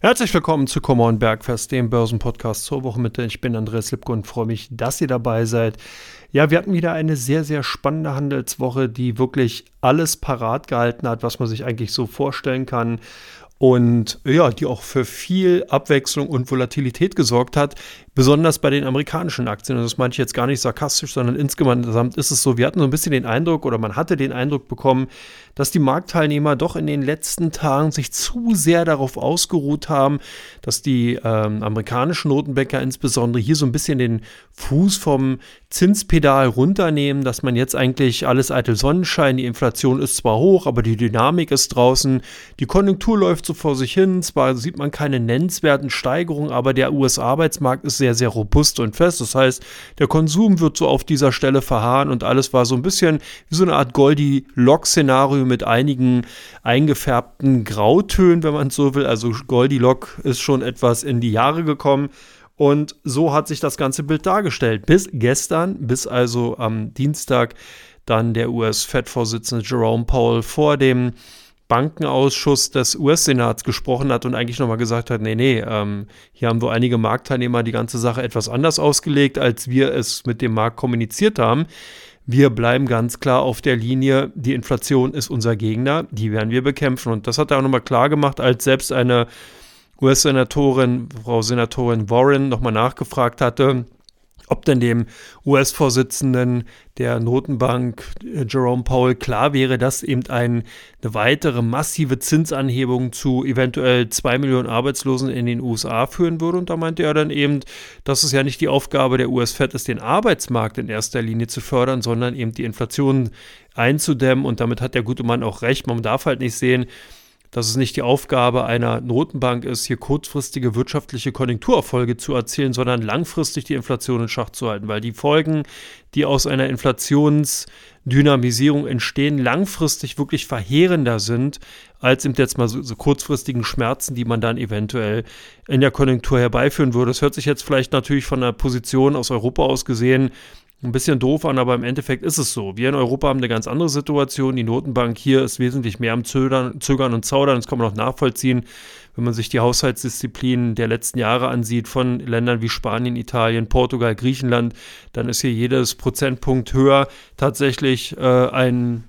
Herzlich willkommen zu Come on Bergfest, dem Börsenpodcast zur Wochenmitte. Ich bin Andreas Lipko und freue mich, dass ihr dabei seid. Ja, wir hatten wieder eine sehr, sehr spannende Handelswoche, die wirklich alles parat gehalten hat, was man sich eigentlich so vorstellen kann und ja, die auch für viel Abwechslung und Volatilität gesorgt hat, besonders bei den amerikanischen Aktien. Und das meine ich jetzt gar nicht sarkastisch, sondern insgesamt ist es so, wir hatten so ein bisschen den Eindruck oder man hatte den Eindruck bekommen, dass die Marktteilnehmer doch in den letzten Tagen sich zu sehr darauf ausgeruht haben, dass die ähm, amerikanischen Notenbäcker insbesondere hier so ein bisschen den Fuß vom Zinspedal runternehmen, dass man jetzt eigentlich alles eitel Sonnenschein, die Inflation ist zwar hoch, aber die Dynamik ist draußen, die Konjunktur läuft so vor sich hin, zwar sieht man keine nennenswerten Steigerungen, aber der US-Arbeitsmarkt ist sehr, sehr robust und fest. Das heißt, der Konsum wird so auf dieser Stelle verharren und alles war so ein bisschen wie so eine Art Goldie-Lock-Szenario mit einigen eingefärbten Grautönen, wenn man so will. Also Goldilocks ist schon etwas in die Jahre gekommen. Und so hat sich das ganze Bild dargestellt. Bis gestern, bis also am Dienstag dann der US-Fed-Vorsitzende Jerome Powell vor dem Bankenausschuss des US-Senats gesprochen hat und eigentlich nochmal gesagt hat, nee, nee, ähm, hier haben wohl einige Marktteilnehmer die ganze Sache etwas anders ausgelegt, als wir es mit dem Markt kommuniziert haben. Wir bleiben ganz klar auf der Linie, die Inflation ist unser Gegner, die werden wir bekämpfen. Und das hat er auch nochmal klar gemacht, als selbst eine US-Senatorin, Frau Senatorin Warren, nochmal nachgefragt hatte, ob denn dem US-Vorsitzenden der Notenbank äh, Jerome Powell klar wäre, dass eben ein, eine weitere massive Zinsanhebung zu eventuell zwei Millionen Arbeitslosen in den USA führen würde. Und da meinte er dann eben, dass es ja nicht die Aufgabe der US-Fed ist, den Arbeitsmarkt in erster Linie zu fördern, sondern eben die Inflation einzudämmen. Und damit hat der gute Mann auch recht. Man darf halt nicht sehen, dass es nicht die Aufgabe einer Notenbank ist, hier kurzfristige wirtschaftliche Konjunkturerfolge zu erzielen, sondern langfristig die Inflation in Schach zu halten, weil die Folgen, die aus einer Inflationsdynamisierung entstehen, langfristig wirklich verheerender sind, als eben jetzt mal so, so kurzfristigen Schmerzen, die man dann eventuell in der Konjunktur herbeiführen würde. Das hört sich jetzt vielleicht natürlich von der Position aus Europa aus gesehen ein bisschen doof an, aber im Endeffekt ist es so. Wir in Europa haben eine ganz andere Situation. Die Notenbank hier ist wesentlich mehr am Zögern, Zögern und Zaudern. Das kann man auch nachvollziehen, wenn man sich die Haushaltsdisziplinen der letzten Jahre ansieht von Ländern wie Spanien, Italien, Portugal, Griechenland. Dann ist hier jedes Prozentpunkt höher tatsächlich äh, ein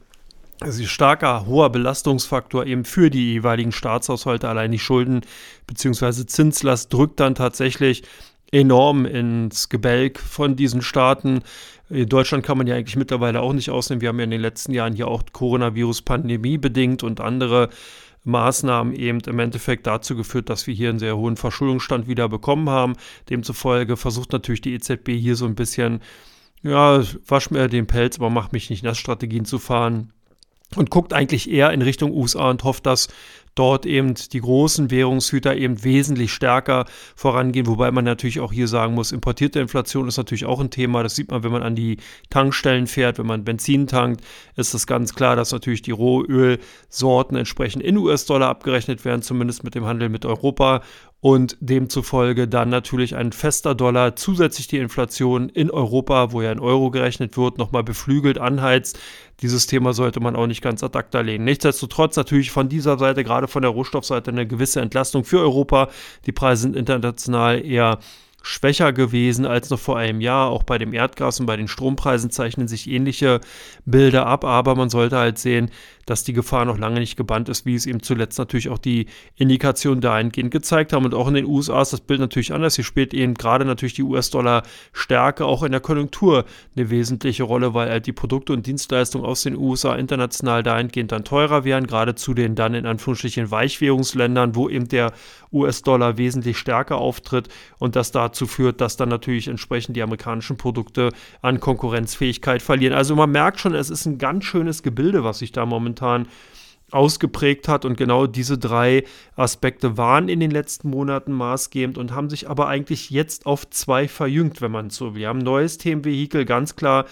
also starker, hoher Belastungsfaktor eben für die jeweiligen Staatshaushalte. Allein die Schulden bzw. Zinslast drückt dann tatsächlich enorm ins Gebälk von diesen Staaten. In Deutschland kann man ja eigentlich mittlerweile auch nicht ausnehmen. Wir haben ja in den letzten Jahren hier auch Coronavirus-Pandemie bedingt und andere Maßnahmen eben im Endeffekt dazu geführt, dass wir hier einen sehr hohen Verschuldungsstand wieder bekommen haben. Demzufolge versucht natürlich die EZB hier so ein bisschen, ja, wasch mir den Pelz, aber mach mich nicht nass Strategien zu fahren und guckt eigentlich eher in Richtung USA und hofft, dass dort eben die großen Währungshüter eben wesentlich stärker vorangehen, wobei man natürlich auch hier sagen muss, importierte Inflation ist natürlich auch ein Thema. Das sieht man, wenn man an die Tankstellen fährt, wenn man Benzin tankt, ist es ganz klar, dass natürlich die Rohölsorten entsprechend in US-Dollar abgerechnet werden, zumindest mit dem Handel mit Europa und demzufolge dann natürlich ein fester Dollar zusätzlich die Inflation in Europa, wo ja in Euro gerechnet wird, nochmal beflügelt anheizt. Dieses Thema sollte man auch nicht ganz ad acta legen. Nichtsdestotrotz natürlich von dieser Seite, gerade von der Rohstoffseite, eine gewisse Entlastung für Europa. Die Preise sind international eher schwächer gewesen als noch vor einem Jahr. Auch bei dem Erdgas und bei den Strompreisen zeichnen sich ähnliche Bilder ab, aber man sollte halt sehen, dass die Gefahr noch lange nicht gebannt ist, wie es eben zuletzt natürlich auch die Indikationen dahingehend gezeigt haben. Und auch in den USA ist das Bild natürlich anders. Hier spielt eben gerade natürlich die US-Dollar-Stärke auch in der Konjunktur eine wesentliche Rolle, weil halt die Produkte und Dienstleistungen aus den USA international dahingehend dann teurer werden, gerade zu den dann in Anführungsstrichen Weichwährungsländern, wo eben der US-Dollar wesentlich stärker auftritt und das dazu führt, dass dann natürlich entsprechend die amerikanischen Produkte an Konkurrenzfähigkeit verlieren. Also man merkt schon, es ist ein ganz schönes Gebilde, was sich da momentan ausgeprägt hat. Und genau diese drei Aspekte waren in den letzten Monaten maßgebend und haben sich aber eigentlich jetzt auf zwei verjüngt, wenn man so will. Wir haben ein neues Themenvehikel, ganz klar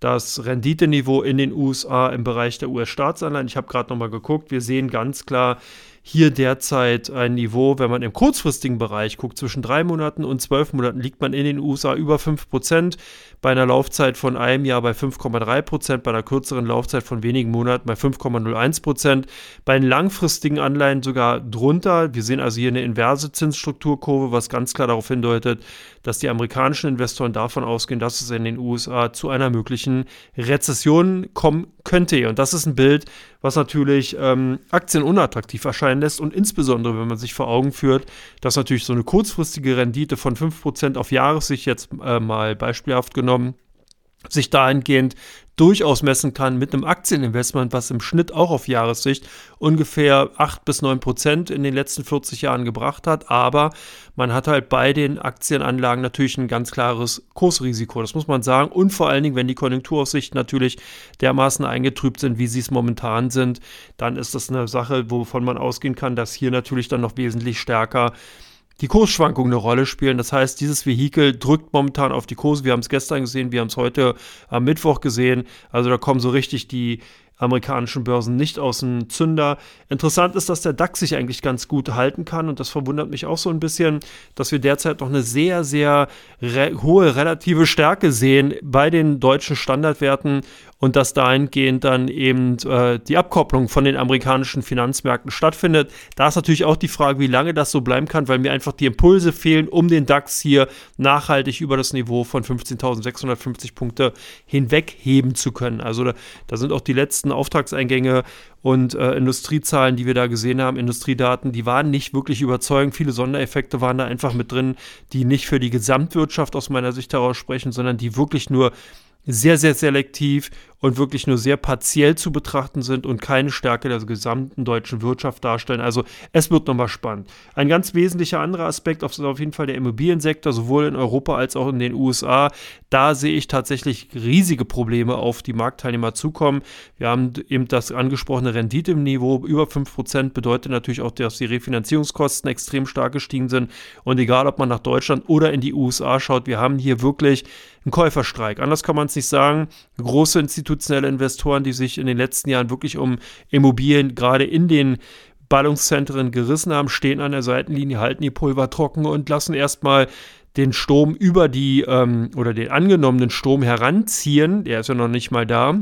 das Renditeniveau in den USA im Bereich der US-Staatsanleihen. Ich habe gerade nochmal geguckt, wir sehen ganz klar hier derzeit ein Niveau, wenn man im kurzfristigen Bereich guckt, zwischen drei Monaten und zwölf Monaten liegt man in den USA über 5 Prozent, bei einer Laufzeit von einem Jahr bei 5,3 Prozent, bei einer kürzeren Laufzeit von wenigen Monaten bei 5,01 Prozent, bei den langfristigen Anleihen sogar drunter. Wir sehen also hier eine inverse Zinsstrukturkurve, was ganz klar darauf hindeutet, dass die amerikanischen Investoren davon ausgehen, dass es in den USA zu einer möglichen Rezession kommen könnte. Und das ist ein Bild, was natürlich ähm, Aktien unattraktiv erscheinen lässt und insbesondere, wenn man sich vor Augen führt, dass natürlich so eine kurzfristige Rendite von 5% auf Jahressicht jetzt äh, mal beispielhaft genommen sich dahingehend durchaus messen kann mit einem Aktieninvestment, was im Schnitt auch auf Jahressicht ungefähr 8 bis 9 Prozent in den letzten 40 Jahren gebracht hat. Aber man hat halt bei den Aktienanlagen natürlich ein ganz klares Kursrisiko, das muss man sagen. Und vor allen Dingen, wenn die Konjunkturaussichten natürlich dermaßen eingetrübt sind, wie sie es momentan sind, dann ist das eine Sache, wovon man ausgehen kann, dass hier natürlich dann noch wesentlich stärker die Kursschwankungen eine Rolle spielen. Das heißt, dieses Vehikel drückt momentan auf die Kurse. Wir haben es gestern gesehen, wir haben es heute am Mittwoch gesehen. Also da kommen so richtig die amerikanischen Börsen nicht aus dem Zünder. Interessant ist, dass der DAX sich eigentlich ganz gut halten kann und das verwundert mich auch so ein bisschen, dass wir derzeit noch eine sehr, sehr re hohe relative Stärke sehen bei den deutschen Standardwerten und dass dahingehend dann eben äh, die Abkopplung von den amerikanischen Finanzmärkten stattfindet. Da ist natürlich auch die Frage, wie lange das so bleiben kann, weil mir einfach die Impulse fehlen, um den DAX hier nachhaltig über das Niveau von 15.650 Punkte hinweg heben zu können. Also da, da sind auch die letzten Auftragseingänge und äh, Industriezahlen, die wir da gesehen haben, Industriedaten, die waren nicht wirklich überzeugend. Viele Sondereffekte waren da einfach mit drin, die nicht für die Gesamtwirtschaft aus meiner Sicht heraus sprechen, sondern die wirklich nur sehr, sehr selektiv und wirklich nur sehr partiell zu betrachten sind und keine Stärke der gesamten deutschen Wirtschaft darstellen. Also es wird nochmal spannend. Ein ganz wesentlicher anderer Aspekt ist auf jeden Fall der Immobiliensektor, sowohl in Europa als auch in den USA. Da sehe ich tatsächlich riesige Probleme auf die Marktteilnehmer zukommen. Wir haben eben das angesprochene Rendite im Niveau über 5%, bedeutet natürlich auch, dass die Refinanzierungskosten extrem stark gestiegen sind. Und egal, ob man nach Deutschland oder in die USA schaut, wir haben hier wirklich einen Käuferstreik. Anders kann man es nicht sagen. Große Institutionen institutionelle Investoren, die sich in den letzten Jahren wirklich um Immobilien gerade in den Ballungszentren gerissen haben, stehen an der Seitenlinie, halten die Pulver trocken und lassen erstmal den Strom über die ähm, oder den angenommenen Strom heranziehen. Der ist ja noch nicht mal da.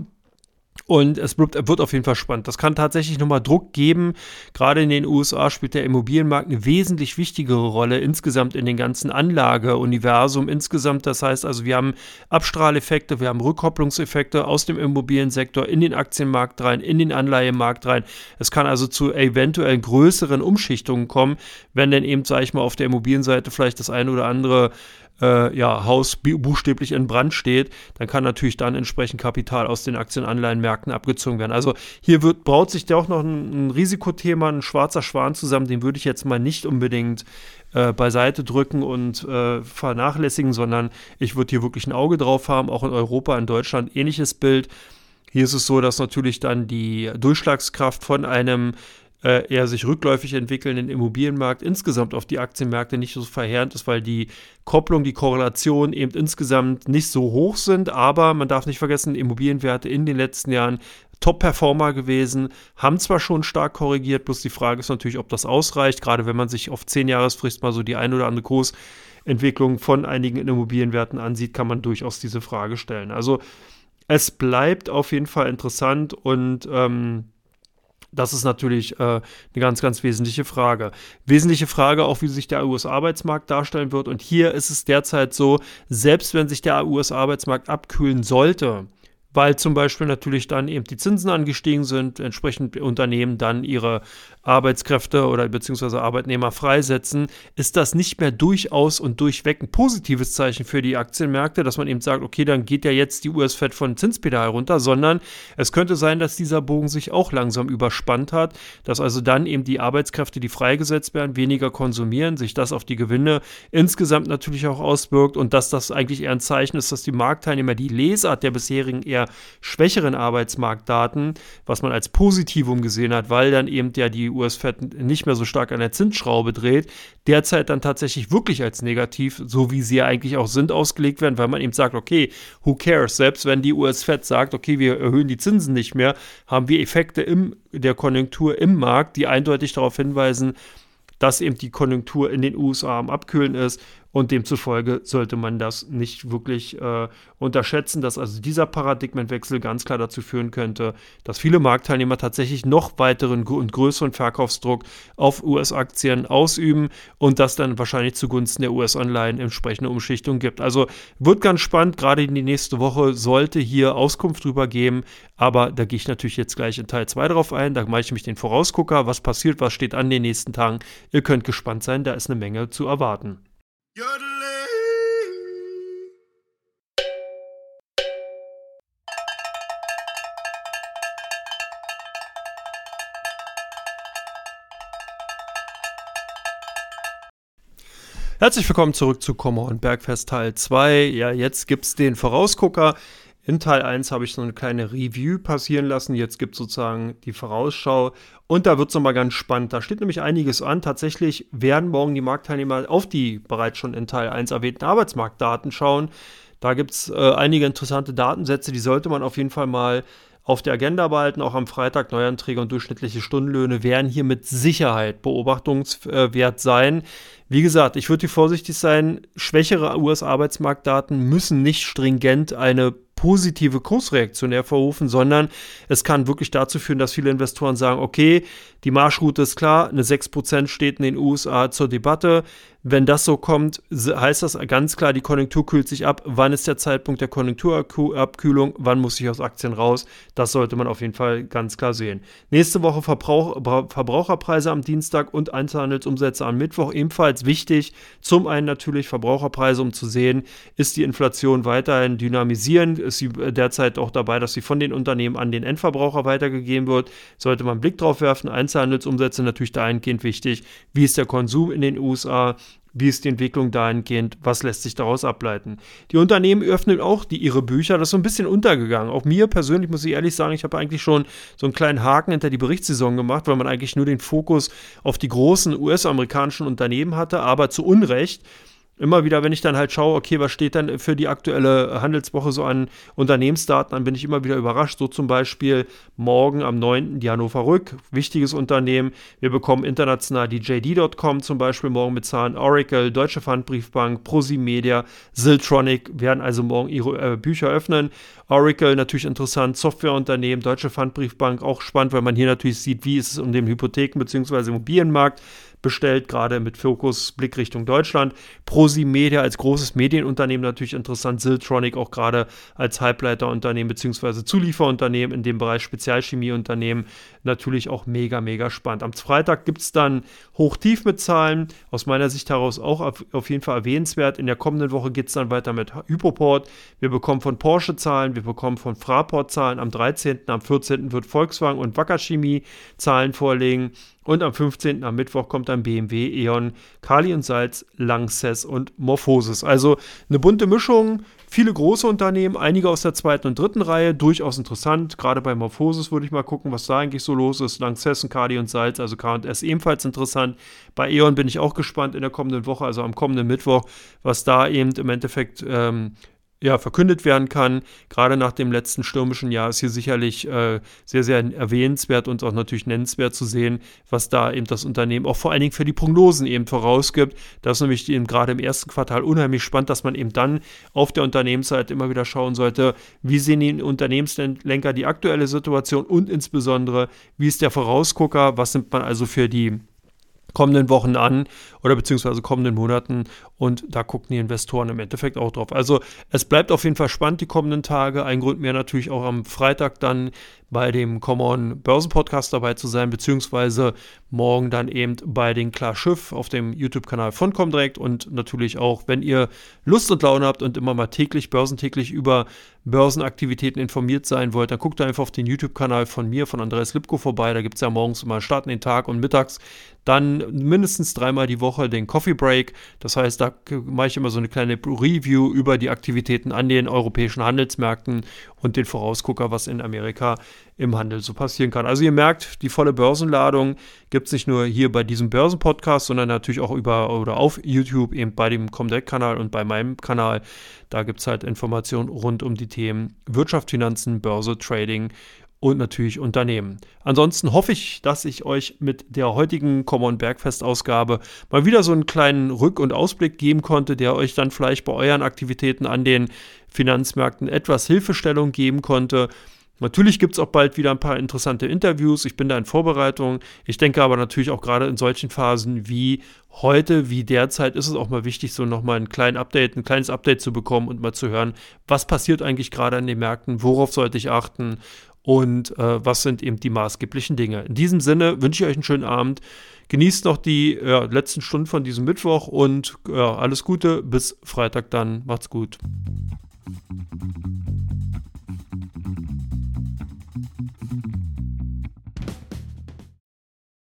Und es wird auf jeden Fall spannend. Das kann tatsächlich nochmal Druck geben. Gerade in den USA spielt der Immobilienmarkt eine wesentlich wichtigere Rolle insgesamt in den ganzen Anlageuniversum insgesamt. Das heißt also, wir haben Abstrahleffekte, wir haben Rückkopplungseffekte aus dem Immobiliensektor in den Aktienmarkt rein, in den Anleihemarkt rein. Es kann also zu eventuell größeren Umschichtungen kommen, wenn denn eben, sage ich mal, auf der Immobilienseite vielleicht das eine oder andere äh, ja, Haus buchstäblich in Brand steht, dann kann natürlich dann entsprechend Kapital aus den Aktienanleihenmärkten abgezogen werden. Also hier wird, braut sich auch noch ein, ein Risikothema, ein schwarzer Schwan zusammen, den würde ich jetzt mal nicht unbedingt äh, beiseite drücken und äh, vernachlässigen, sondern ich würde hier wirklich ein Auge drauf haben, auch in Europa, in Deutschland ähnliches Bild. Hier ist es so, dass natürlich dann die Durchschlagskraft von einem äh, eher sich rückläufig entwickelnden Immobilienmarkt insgesamt auf die Aktienmärkte nicht so verheerend ist, weil die Kopplung, die Korrelation eben insgesamt nicht so hoch sind. Aber man darf nicht vergessen, Immobilienwerte in den letzten Jahren Top-Performer gewesen, haben zwar schon stark korrigiert, bloß die Frage ist natürlich, ob das ausreicht, gerade wenn man sich auf 10 Jahresfrist mal so die ein oder andere Kursentwicklung von einigen Immobilienwerten ansieht, kann man durchaus diese Frage stellen. Also es bleibt auf jeden Fall interessant und ähm, das ist natürlich äh, eine ganz, ganz wesentliche Frage. Wesentliche Frage auch, wie sich der US-Arbeitsmarkt darstellen wird. Und hier ist es derzeit so, selbst wenn sich der US-Arbeitsmarkt abkühlen sollte, weil zum Beispiel natürlich dann eben die Zinsen angestiegen sind, entsprechend Unternehmen dann ihre Arbeitskräfte oder beziehungsweise Arbeitnehmer freisetzen, ist das nicht mehr durchaus und durchweg ein positives Zeichen für die Aktienmärkte, dass man eben sagt, okay, dann geht ja jetzt die US-Fed von Zinspedal runter, sondern es könnte sein, dass dieser Bogen sich auch langsam überspannt hat, dass also dann eben die Arbeitskräfte, die freigesetzt werden, weniger konsumieren, sich das auf die Gewinne insgesamt natürlich auch auswirkt und dass das eigentlich eher ein Zeichen ist, dass die Marktteilnehmer die Lesart der bisherigen eher eher schwächeren Arbeitsmarktdaten, was man als Positivum gesehen hat, weil dann eben ja die US-Fed nicht mehr so stark an der Zinsschraube dreht, derzeit dann tatsächlich wirklich als negativ, so wie sie ja eigentlich auch sind, ausgelegt werden, weil man eben sagt, okay, who cares? Selbst wenn die US-Fed sagt, okay, wir erhöhen die Zinsen nicht mehr, haben wir Effekte in der Konjunktur im Markt, die eindeutig darauf hinweisen, dass eben die Konjunktur in den USA am Abkühlen ist und demzufolge sollte man das nicht wirklich äh, unterschätzen, dass also dieser Paradigmenwechsel ganz klar dazu führen könnte, dass viele Marktteilnehmer tatsächlich noch weiteren und größeren Verkaufsdruck auf US-Aktien ausüben und das dann wahrscheinlich zugunsten der US-Anleihen entsprechende Umschichtung gibt. Also wird ganz spannend, gerade in die nächste Woche sollte hier Auskunft drüber geben, aber da gehe ich natürlich jetzt gleich in Teil 2 drauf ein, da mache ich mich den Vorausgucker, was passiert, was steht an den nächsten Tagen. Ihr könnt gespannt sein, da ist eine Menge zu erwarten. Herzlich willkommen zurück zu Kommer und Bergfest Teil 2. Ja, jetzt gibt es den Vorausgucker. In Teil 1 habe ich so eine kleine Review passieren lassen. Jetzt gibt es sozusagen die Vorausschau. Und da wird es nochmal ganz spannend. Da steht nämlich einiges an. Tatsächlich werden morgen die Marktteilnehmer auf die bereits schon in Teil 1 erwähnten Arbeitsmarktdaten schauen. Da gibt es äh, einige interessante Datensätze, die sollte man auf jeden Fall mal auf der Agenda behalten. Auch am Freitag Neuanträge und durchschnittliche Stundenlöhne werden hier mit Sicherheit beobachtungswert sein. Wie gesagt, ich würde hier vorsichtig sein. Schwächere US-Arbeitsmarktdaten müssen nicht stringent eine positive Kursreaktion hervorrufen, sondern es kann wirklich dazu führen, dass viele Investoren sagen, okay, die Marschroute ist klar, eine 6% steht in den USA zur Debatte. Wenn das so kommt, heißt das ganz klar, die Konjunktur kühlt sich ab. Wann ist der Zeitpunkt der Konjunkturabkühlung? Wann muss ich aus Aktien raus? Das sollte man auf jeden Fall ganz klar sehen. Nächste Woche Verbrauch, Verbraucherpreise am Dienstag und Einzelhandelsumsätze am Mittwoch ebenfalls wichtig. Zum einen natürlich Verbraucherpreise, um zu sehen, ist die Inflation weiterhin dynamisierend? Ist sie derzeit auch dabei, dass sie von den Unternehmen an den Endverbraucher weitergegeben wird? Sollte man einen Blick drauf werfen. Einzelhandelsumsätze natürlich dahingehend wichtig. Wie ist der Konsum in den USA? Wie ist die Entwicklung dahingehend? Was lässt sich daraus ableiten? Die Unternehmen öffnen auch die, ihre Bücher. Das ist so ein bisschen untergegangen. Auch mir persönlich muss ich ehrlich sagen, ich habe eigentlich schon so einen kleinen Haken hinter die Berichtssaison gemacht, weil man eigentlich nur den Fokus auf die großen US-amerikanischen Unternehmen hatte, aber zu Unrecht immer wieder, wenn ich dann halt schaue, okay, was steht dann für die aktuelle Handelswoche so an Unternehmensdaten, dann bin ich immer wieder überrascht. So zum Beispiel morgen am 9. die Hannover Rück, wichtiges Unternehmen. Wir bekommen international die JD.com zum Beispiel morgen mit Zahlen. Oracle, Deutsche Pfandbriefbank, ProSimedia, Ziltronic werden also morgen ihre äh, Bücher öffnen. Oracle natürlich interessant, Softwareunternehmen, Deutsche Pfandbriefbank auch spannend, weil man hier natürlich sieht, wie ist es um den Hypotheken- bzw. Immobilienmarkt bestellt, gerade mit Fokus Blick Richtung Deutschland. ProSimedia als großes Medienunternehmen natürlich interessant, Siltronic auch gerade als Halbleiterunternehmen bzw. Zulieferunternehmen in dem Bereich Spezialchemieunternehmen natürlich auch mega, mega spannend. Am Freitag gibt es dann Hoch-Tief mit Zahlen, aus meiner Sicht heraus auch auf, auf jeden Fall erwähnenswert. In der kommenden Woche geht es dann weiter mit Hypoport. Wir bekommen von Porsche Zahlen, wir bekommen von Fraport Zahlen. Am 13., am 14. wird Volkswagen und Wacker Chemie Zahlen vorlegen. Und am 15. am Mittwoch kommt dann BMW, E.ON, Kali und Salz, Lanxess und Morphosis. Also eine bunte Mischung, viele große Unternehmen, einige aus der zweiten und dritten Reihe, durchaus interessant. Gerade bei Morphosis würde ich mal gucken, was da eigentlich so los ist. Lanxess, Kali und Salz, also K&S ebenfalls interessant. Bei E.ON bin ich auch gespannt in der kommenden Woche, also am kommenden Mittwoch, was da eben im Endeffekt ähm, ja, verkündet werden kann. Gerade nach dem letzten stürmischen Jahr ist hier sicherlich äh, sehr, sehr erwähnenswert und auch natürlich nennenswert zu sehen, was da eben das Unternehmen auch vor allen Dingen für die Prognosen eben vorausgibt. Das ist nämlich eben gerade im ersten Quartal unheimlich spannend, dass man eben dann auf der Unternehmensseite immer wieder schauen sollte, wie sehen die Unternehmenslenker die aktuelle Situation und insbesondere, wie ist der Vorausgucker, was nimmt man also für die kommenden Wochen an oder beziehungsweise kommenden Monaten und da gucken die Investoren im Endeffekt auch drauf. Also es bleibt auf jeden Fall spannend die kommenden Tage. Ein Grund mehr natürlich auch am Freitag dann bei dem Common Börsen Podcast dabei zu sein, beziehungsweise morgen dann eben bei den Klar Schiff auf dem YouTube-Kanal von Comdirect und natürlich auch, wenn ihr Lust und Laune habt und immer mal täglich, börsentäglich über Börsenaktivitäten informiert sein wollt, dann guckt einfach auf den YouTube-Kanal von mir, von Andreas Lipko vorbei. Da gibt es ja morgens immer starten den Tag und mittags dann mindestens dreimal die Woche den Coffee Break. Das heißt, da mache ich immer so eine kleine Review über die Aktivitäten an den europäischen Handelsmärkten und den Vorausgucker, was in Amerika im Handel so passieren kann. Also ihr merkt, die volle Börsenladung gibt es nicht nur hier bei diesem Börsenpodcast, sondern natürlich auch über oder auf YouTube, eben bei dem Comdeck-Kanal und bei meinem Kanal. Da gibt es halt Informationen rund um die Themen Wirtschaft, Finanzen, Börse, Trading und natürlich Unternehmen. Ansonsten hoffe ich, dass ich euch mit der heutigen Common Bergfest Ausgabe mal wieder so einen kleinen Rück- und Ausblick geben konnte, der euch dann vielleicht bei euren Aktivitäten an den Finanzmärkten etwas Hilfestellung geben konnte. Natürlich gibt es auch bald wieder ein paar interessante Interviews. Ich bin da in Vorbereitung. Ich denke aber natürlich auch gerade in solchen Phasen wie heute, wie derzeit, ist es auch mal wichtig, so nochmal ein kleines Update, ein kleines Update zu bekommen und mal zu hören, was passiert eigentlich gerade an den Märkten, worauf sollte ich achten und äh, was sind eben die maßgeblichen Dinge. In diesem Sinne wünsche ich euch einen schönen Abend. Genießt noch die ja, letzten Stunden von diesem Mittwoch und ja, alles Gute. Bis Freitag dann. Macht's gut.